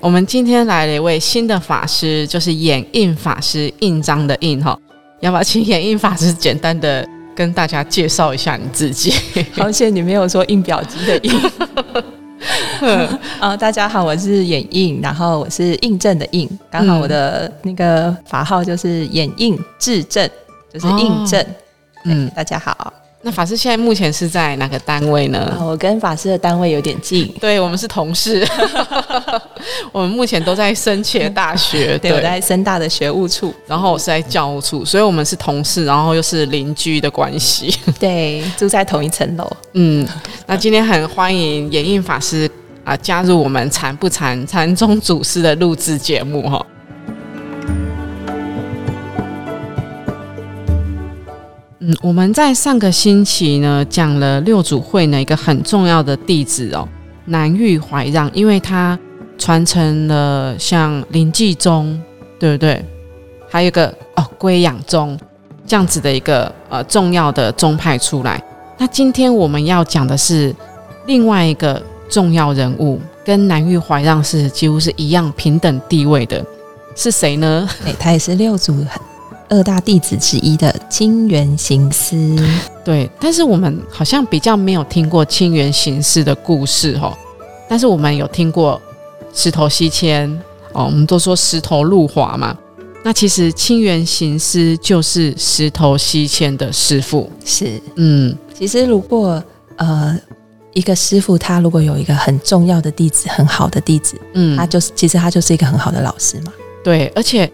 我们今天来了一位新的法师，就是眼印法师，印章的印哈。要不要请眼印法师简单的跟大家介绍一下你自己？而且你没有说印表机的印。啊，大家好，我是眼印，然后我是印证的印，刚好我的那个法号就是眼印智证，就是印证。嗯，大家好。那法师现在目前是在哪个单位呢？我跟法师的单位有点近，对我们是同事。我们目前都在深切大学，对，我在深大的学务处，然后我是在教务处，所以我们是同事，然后又是邻居的关系，对，住在同一层楼。嗯，那今天很欢迎演印法师啊加入我们禅不禅禅宗祖师的录制节目哈。嗯，我们在上个星期呢讲了六祖慧呢一个很重要的弟子哦，南域怀让，因为他传承了像临济宗，对不对？还有一个哦归养宗这样子的一个呃重要的宗派出来。那今天我们要讲的是另外一个重要人物，跟南域怀让是几乎是一样平等地位的，是谁呢？哎，他也是六祖。二大弟子之一的清源行思，对，但是我们好像比较没有听过清源行思的故事哈，但是我们有听过石头西迁哦，我们都说石头路滑嘛，那其实清源行思就是石头西迁的师傅，是，嗯，其实如果呃一个师傅他如果有一个很重要的弟子，很好的弟子，嗯，他就是其实他就是一个很好的老师嘛，对，而且。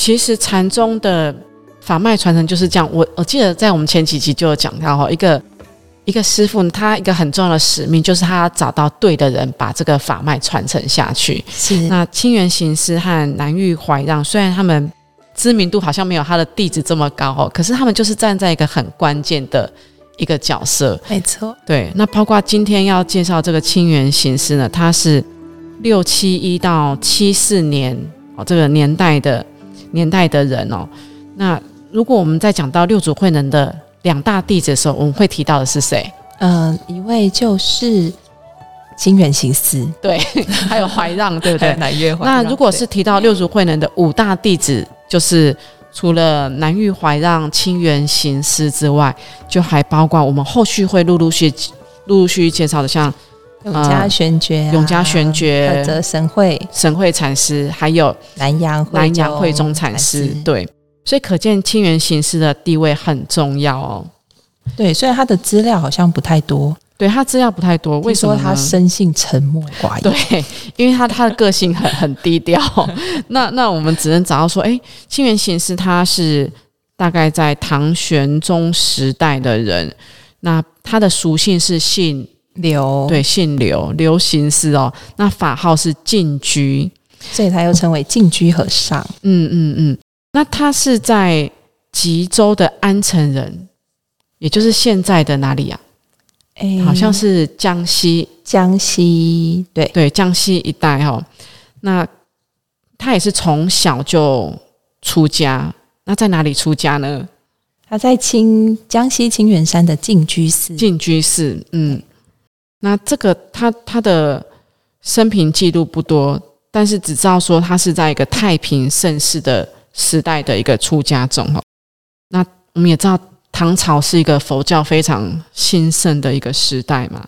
其实禅宗的法脉传承就是这样。我我记得在我们前几集就有讲到哈，一个一个师傅，他一个很重要的使命就是他要找到对的人，把这个法脉传承下去。是那清源行师和南玉怀让，虽然他们知名度好像没有他的弟子这么高哦，可是他们就是站在一个很关键的一个角色。没错，对。那包括今天要介绍这个清源行师呢，他是六七一到七四年哦，这个年代的。年代的人哦，那如果我们在讲到六祖慧能的两大弟子的时候，我们会提到的是谁？嗯，一位就是清源行思，对，还有怀让，对不对？南岳怀。那如果是提到六祖慧能的五大弟子，就是除了南岳怀让、清源行思之外，就还包括我们后续会陆陆续陆陆续续介绍的，像。永嘉玄觉、永嘉玄觉、神会、神会禅师，还有南阳南阳慧中禅师，对，所以可见清源行师的地位很重要哦。对，虽然他的资料好像不太多，对他资料不太多，为什么他生性沉默寡言？对，因为他他的个性很很低调。那那我们只能找到说，哎，清源行师他是大概在唐玄宗时代的人，那他的属性是姓。刘对，姓刘，刘行思哦。那法号是净居，所以他又称为净居和尚。嗯嗯嗯。那他是在吉州的安城人，也就是现在的哪里呀？哎，好像是江西，江西对对，江西一带哈。那他也是从小就出家。那在哪里出家呢？他在清江西清源山的净居寺。净居寺，嗯。那这个他他的生平记录不多，但是只知道说他是在一个太平盛世的时代的一个出家众哈。那我们也知道唐朝是一个佛教非常兴盛的一个时代嘛，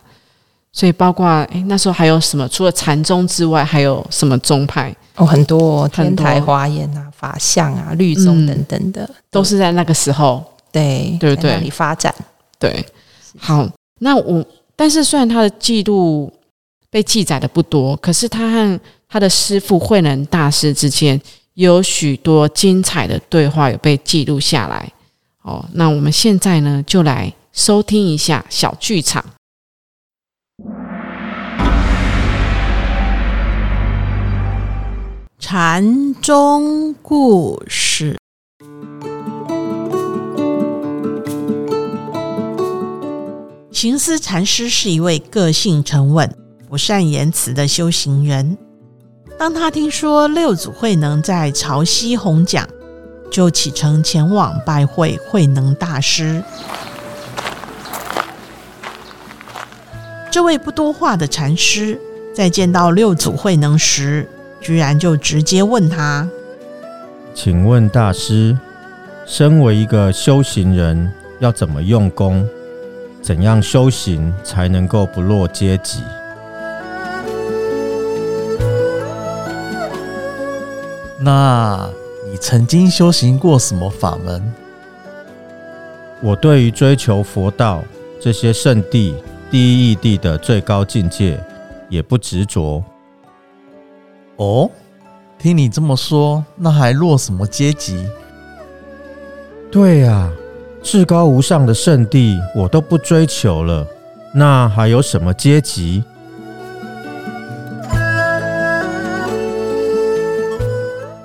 所以包括诶那时候还有什么？除了禅宗之外，还有什么宗派？哦，很多天台华严啊、法相啊、律宗等等的，都是在那个时候对对不对？那里发展对。好，那我。但是，虽然他的记录被记载的不多，可是他和他的师父慧能大师之间有许多精彩的对话有被记录下来。哦，那我们现在呢，就来收听一下小剧场。禅宗故事。行思禅师是一位个性沉稳、不善言辞的修行人。当他听说六祖慧能在潮汐弘讲，就启程前往拜会慧能大师。这位不多话的禅师，在见到六祖慧能时，居然就直接问他：“请问大师，身为一个修行人，要怎么用功？怎样修行才能够不落阶级？”那你曾经修行过什么法门？我对于追求佛道这些圣地。第一义地的最高境界，也不执着。哦，听你这么说，那还落什么阶级？对呀，至高无上的圣地我都不追求了，那还有什么阶级？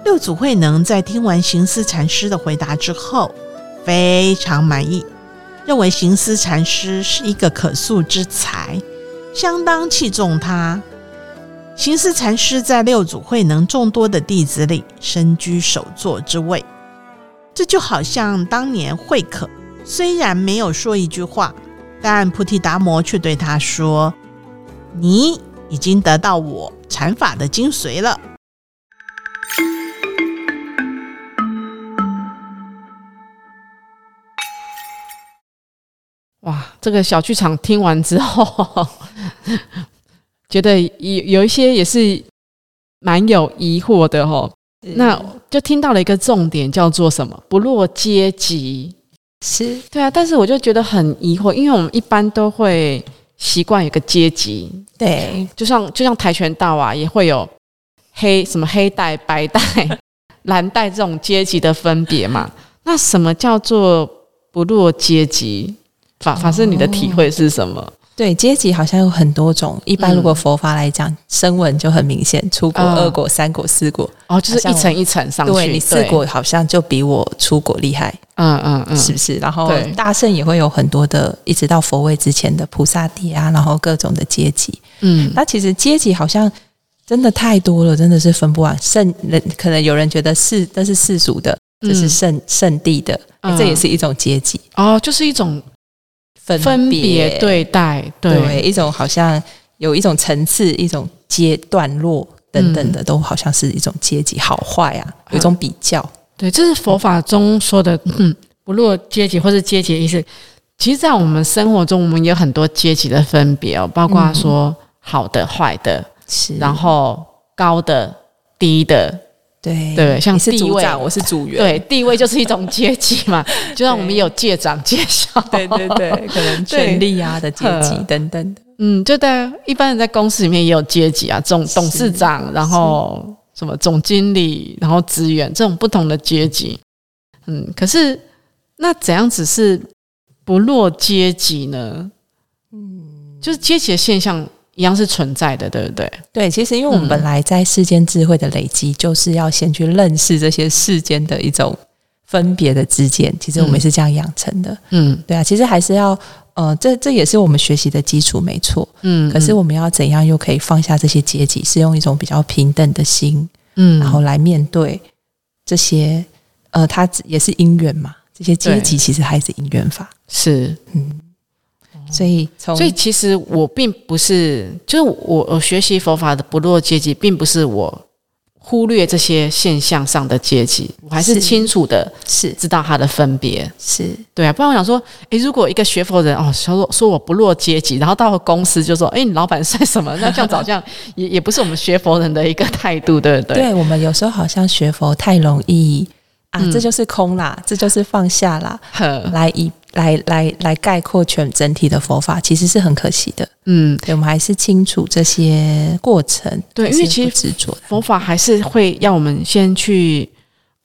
六祖慧能在听完行思禅师的回答之后，非常满意。认为行思禅师是一个可塑之才，相当器重他。行思禅师在六祖慧能众多的弟子里，身居首座之位。这就好像当年慧可虽然没有说一句话，但菩提达摩却对他说：“你已经得到我禅法的精髓了。”哇，这个小剧场听完之后，觉得有有一些也是蛮有疑惑的哦。那就听到了一个重点，叫做什么？不落阶级。是对啊，但是我就觉得很疑惑，因为我们一般都会习惯有个阶级，对，就像就像跆拳道啊，也会有黑什么黑带、白带、蓝带这种阶级的分别嘛。那什么叫做不落阶级？法法师，你的体会是什么？对阶级好像有很多种。一般如果佛法来讲，声闻就很明显，出国、二果、三果、四果，哦，就是一层一层上去。对你四果好像就比我出国厉害，嗯嗯嗯，是不是？然后大圣也会有很多的，一直到佛位之前的菩萨地啊，然后各种的阶级。嗯，那其实阶级好像真的太多了，真的是分不完。圣人可能有人觉得是那是世俗的，这是圣圣地的，这也是一种阶级哦，就是一种。分别对待，对一种好像有一种层次、一种阶段落等等的，都好像是一种阶级好坏啊，有一种比较。对，这是佛法中说的，嗯，不落阶级或是阶级的意思。其实，在我们生活中，我们有很多阶级的分别哦，包括说好的、坏的，是然后高的、低的。对对，像是组长，我是组员。对，地位就是一种阶级嘛，就像我们有界长、界小，对对对，可能 权力啊的阶级等等的。嗯，就在一般人在公司里面也有阶级啊，总董事长，然后什么总经理，然后职员这种不同的阶级。嗯，可是那怎样子是不落阶级呢？嗯，就是阶级的现象。一样是存在的，对不对？对，其实因为我们本来在世间智慧的累积，就是要先去认识这些世间的一种分别的之间。其实我们是这样养成的，嗯，对啊。其实还是要，呃，这这也是我们学习的基础，没错，嗯。可是我们要怎样又可以放下这些阶级，是用一种比较平等的心，嗯，然后来面对这些，呃，它也是因缘嘛。这些阶级其实还是因缘法，是，嗯。所以，所以其实我并不是，就是我我学习佛法的不落阶级，并不是我忽略这些现象上的阶级，我还是清楚的，是知道它的分别，是对啊。不然我想说，诶，如果一个学佛人哦，说说我不落阶级，然后到了公司就说，诶，你老板算什么？那这样早这样也也不是我们学佛人的一个态度，对不对？对我们有时候好像学佛太容易啊，这就是空啦，这就是放下啦，来以。来来来概括全整体的佛法，其实是很可惜的。嗯，对我们还是清楚这些过程。对，因为其实执着佛法还是会要我们先去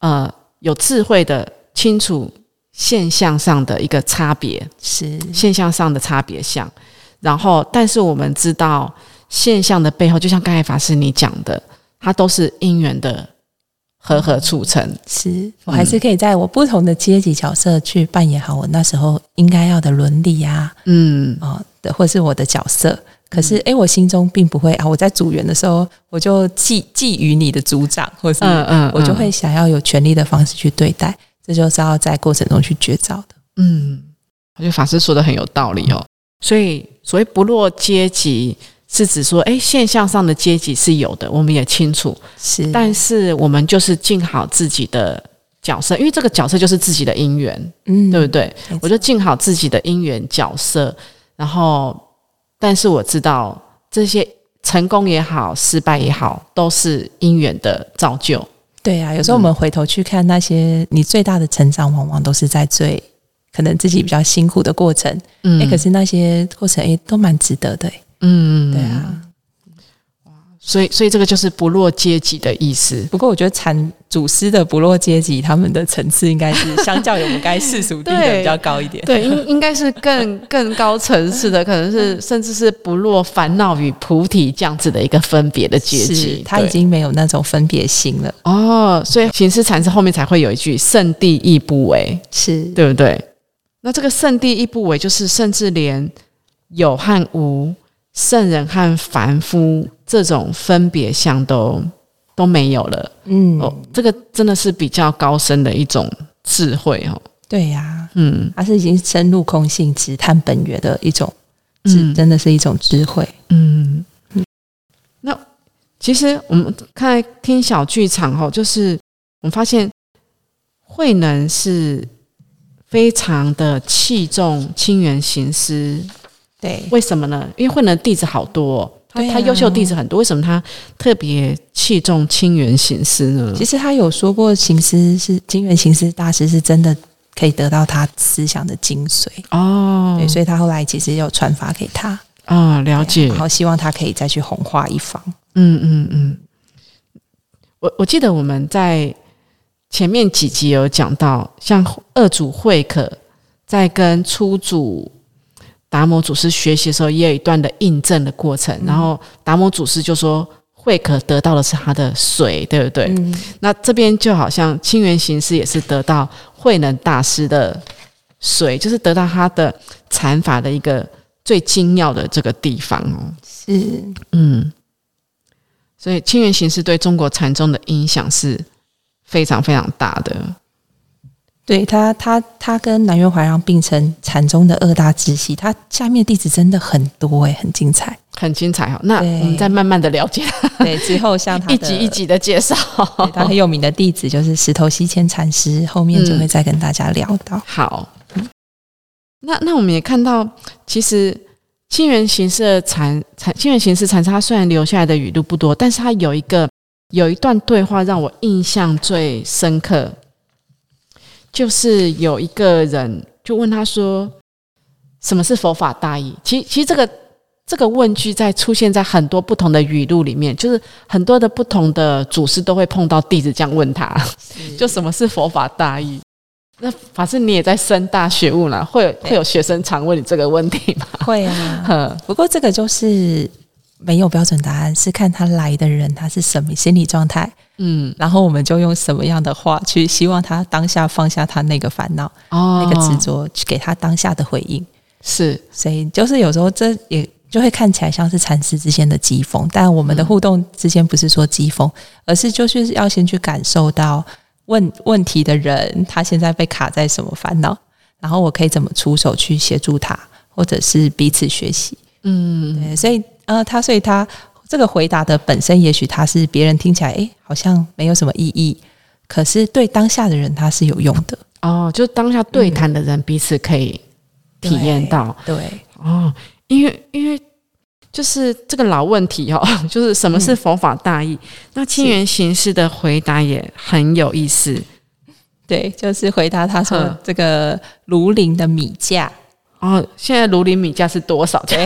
呃有智慧的清楚现象上的一个差别，是现象上的差别相。然后，但是我们知道现象的背后，就像刚才法师你讲的，它都是因缘的和和促成。是我还是可以在我不同的阶级角色去扮演好我那时候应该要的伦理啊，嗯啊的，或是我的角色。可是，哎，我心中并不会啊！我在组员的时候，我就寄寄予你的组长，或是嗯嗯，我就会想要有权利的方式去对待，这就是要在过程中去觉照的。嗯，我觉得法师说的很有道理哦。所以，所谓不落阶级，是指说，哎，现象上的阶级是有的，我们也清楚，是，但是我们就是尽好自己的角色，因为这个角色就是自己的因缘，嗯，对不对？我就尽好自己的因缘角色，然后。但是我知道，这些成功也好，失败也好，都是因缘的造就。对啊，有时候我们回头去看那些你最大的成长，往往都是在最可能自己比较辛苦的过程。嗯，哎，可是那些过程，哎，都蛮值得的。嗯，对啊。所以，所以这个就是不落阶级的意思。不过，我觉得产祖师的不落阶级，他们的层次应该是相较于我们该世俗地的 比较高一点。对，应应该是更 更高层次的，可能是甚至是不落烦恼与菩提这样子的一个分别的阶级。他已经没有那种分别心了。哦，所以行思禅师后面才会有一句“圣地亦不为”，是对不对？那这个“圣地亦不为”，就是甚至连有和无。圣人和凡夫这种分别相都都没有了，嗯，哦，这个真的是比较高深的一种智慧哦。对呀，嗯，它是已经深入空性、直探本源的一种智，真的是一种智慧。嗯嗯。那其实我们看听小剧场哦，就是我们发现慧能是非常的器重清源行思。对，为什么呢？因为慧能弟子好多，他他优秀弟子很多，为什么他特别器重清源行思呢？其实他有说过，行思是清源行思大师是真的可以得到他思想的精髓哦。对，所以他后来其实有传法给他啊，了解，然后希望他可以再去弘化一方。嗯嗯嗯，我我记得我们在前面几集有讲到，像二祖慧可在跟初祖。达摩祖师学习的时候，也有一段的印证的过程。然后达摩祖师就说：“慧可得到的是他的水，对不对？”那这边就好像清源行师也是得到慧能大师的水，就是得到他的禅法的一个最精要的这个地方哦。是，嗯，所以清源行师对中国禅宗的影响是非常非常大的。对他，他他跟南岳怀让并称禅宗的二大支系，他下面弟子真的很多哎，很精彩，很精彩哈。那我们再慢慢的了解，对之后像他 一集一集的介绍，他很有名的弟子就是石头西迁禅师，后面就会再跟大家聊到。好，那那我们也看到，其实清源行师的禅禅清源行师禅师，他虽然留下来的语录不多，但是他有一个有一段对话让我印象最深刻。就是有一个人就问他说：“什么是佛法大义？”其其实这个这个问句在出现在很多不同的语录里面，就是很多的不同的祖师都会碰到弟子这样问他：“ 就什么是佛法大义？”那法师你也在深大学悟了，会会有学生常问你这个问题吗？会啊，不过这个就是没有标准答案，是看他来的人他是什么心理状态。嗯，然后我们就用什么样的话去希望他当下放下他那个烦恼，哦，那个执着，去给他当下的回应。是，所以就是有时候这也就会看起来像是禅师之间的疾风，但我们的互动之间不是说疾风，而是就是要先去感受到问问题的人他现在被卡在什么烦恼，然后我可以怎么出手去协助他，或者是彼此学习。嗯，对，所以呃，他所以他。这个回答的本身，也许他是别人听起来，哎，好像没有什么意义，可是对当下的人，他是有用的哦。就当下对谈的人彼此可以体验到，对哦，因为因为就是这个老问题哦，就是什么是佛法大义？那清源形式的回答也很有意思，对，就是回答他说这个庐陵的米价。哦，现在庐陵米价是多少？对，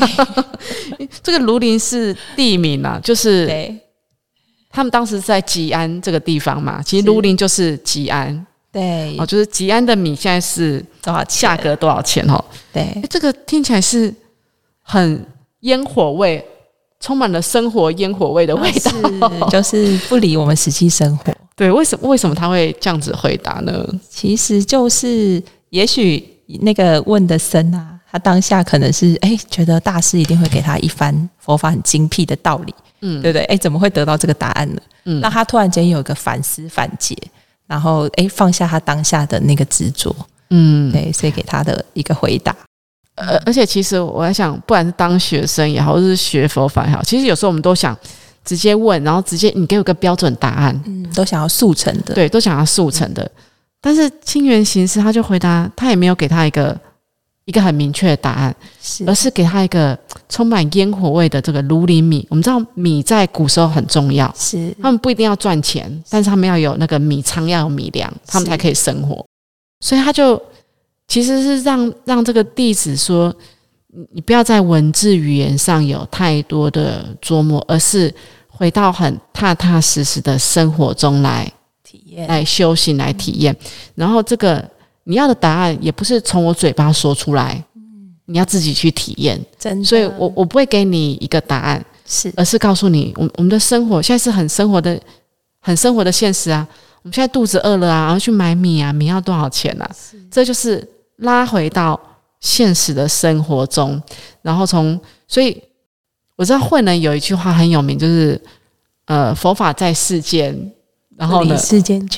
这个庐陵是地名啊，就是他们当时在吉安这个地方嘛。其实庐陵就是吉安，对，哦，就是吉安的米现在是多少价格多少钱？哦，对，这个听起来是很烟火味，充满了生活烟火味的味道，就是不离我们实际生活。对，为什么为什么他会这样子回答呢？其实就是，也许那个问的僧啊，他当下可能是哎，觉得大师一定会给他一番佛法很精辟的道理，嗯，对不对？哎，怎么会得到这个答案呢？嗯，那他突然间有一个反思反解，然后哎，放下他当下的那个执着，嗯，对，所以给他的一个回答。呃，而且其实我在想，不管是当学生也好，或是学佛法也好，其实有时候我们都想直接问，然后直接你给我个标准答案，嗯，都想要速成的，对，都想要速成的。但是清源行师他就回答，他也没有给他一个一个很明确的答案，是，而是给他一个充满烟火味的这个芦林米。我们知道米在古时候很重要，是，他们不一定要赚钱，但是他们要有那个米仓，要有米粮，他们才可以生活。所以他就。其实是让让这个弟子说，你你不要在文字语言上有太多的琢磨，而是回到很踏踏实实的生活中来体验、来修行、来体验。然后这个你要的答案也不是从我嘴巴说出来，你要自己去体验。真，所以我我不会给你一个答案，是，而是告诉你，我我们的生活现在是很生活的、很生活的现实啊。我们现在肚子饿了啊，然后去买米啊，米要多少钱啊？这就是。拉回到现实的生活中，然后从所以我知道慧能有一句话很有名，就是呃佛法在世间，然后呢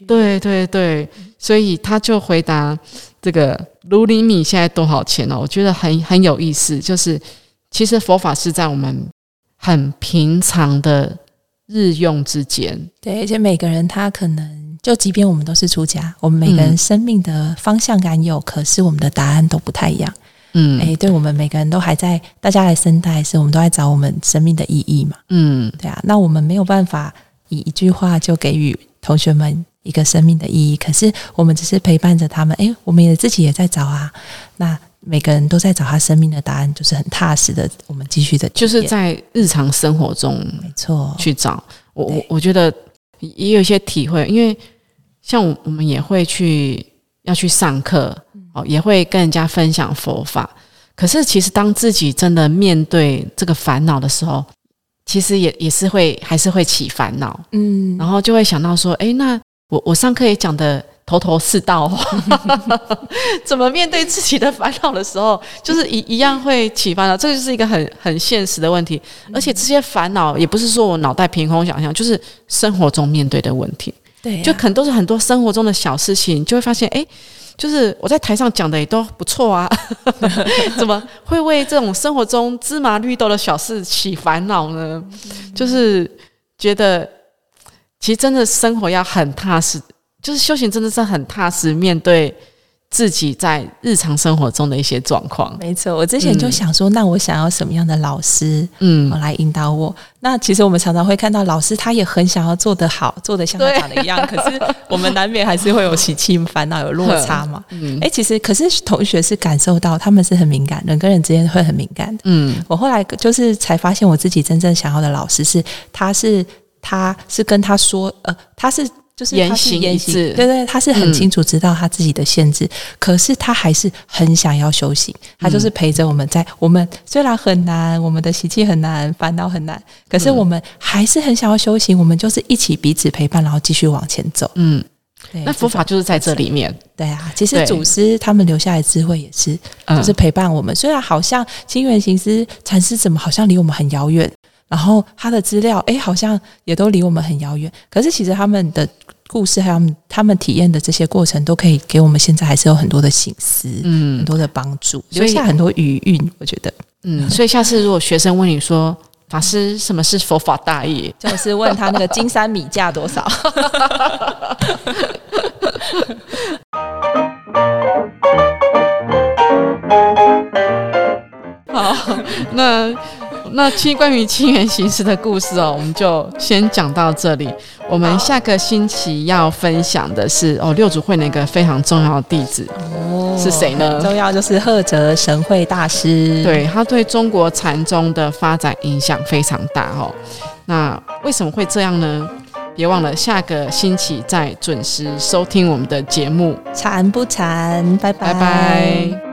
对对对，所以他就回答这个卢厘米现在多少钱呢？我觉得很很有意思，就是其实佛法是在我们很平常的日用之间，对，而且每个人他可能。就即便我们都是出家，我们每个人生命的方向感有，可是我们的答案都不太一样。嗯，哎，对我们每个人都还在，大家来生态是，我们都在找我们生命的意义嘛。嗯，对啊，那我们没有办法以一句话就给予同学们一个生命的意义，可是我们只是陪伴着他们。哎，我们也自己也在找啊。那每个人都在找他生命的答案，就是很踏实的。我们继续的，就是在日常生活中，没错，去找。我我我觉得。也有一些体会，因为像我我们也会去要去上课哦，也会跟人家分享佛法。可是其实当自己真的面对这个烦恼的时候，其实也也是会还是会起烦恼，嗯，然后就会想到说，哎，那我我上课也讲的头头是道，怎么面对自己的烦恼的时候，就是一一样会起烦恼。这就是一个很很现实的问题，而且这些烦恼也不是说我脑袋凭空想象，就是生活中面对的问题。对，就可能都是很多生活中的小事情，就会发现，哎，就是我在台上讲的也都不错啊，怎么会为这种生活中芝麻绿豆的小事起烦恼呢？就是觉得，其实真的生活要很踏实。就是修行真的是很踏实，面对自己在日常生活中的一些状况。没错，我之前就想说，那我想要什么样的老师，嗯，来引导我？那其实我们常常会看到老师，他也很想要做得好，做得像他讲的一样。可是我们难免还是会有喜气烦恼，有落差嘛。嗯，哎，其实可是同学是感受到，他们是很敏感，人跟人之间会很敏感的。嗯，我后来就是才发现，我自己真正想要的老师是，他是他是跟他说，呃，他是。就是言行一致，对对，他是很清楚知道他自己的限制，可是他还是很想要修行。他就是陪着我们在我们虽然很难，我们的习气很难，烦恼很难，可是我们还是很想要修行。我们就是一起彼此陪伴，然后继续往前走。嗯，那佛法就是在这里面。对啊，其实祖师他们留下来智慧也是，就是陪伴我们。虽然好像清源行师禅师怎么好像离我们很遥远。然后他的资料，哎，好像也都离我们很遥远。可是其实他们的故事，还有他们体验的这些过程，都可以给我们现在还是有很多的醒思，嗯，很多的帮助，留下很多余韵。我觉得，嗯，所以下次如果学生问你说，法师什么是佛法大业，就是问他那个金山米价多少。好，那。那其关于清源行师的故事哦，我们就先讲到这里。我们下个星期要分享的是哦，六祖慧那个非常重要的弟子是谁呢？重要就是赫哲神会大师，对他对中国禅宗的发展影响非常大哦。那为什么会这样呢？别忘了下个星期再准时收听我们的节目，禅不禅，拜拜拜拜。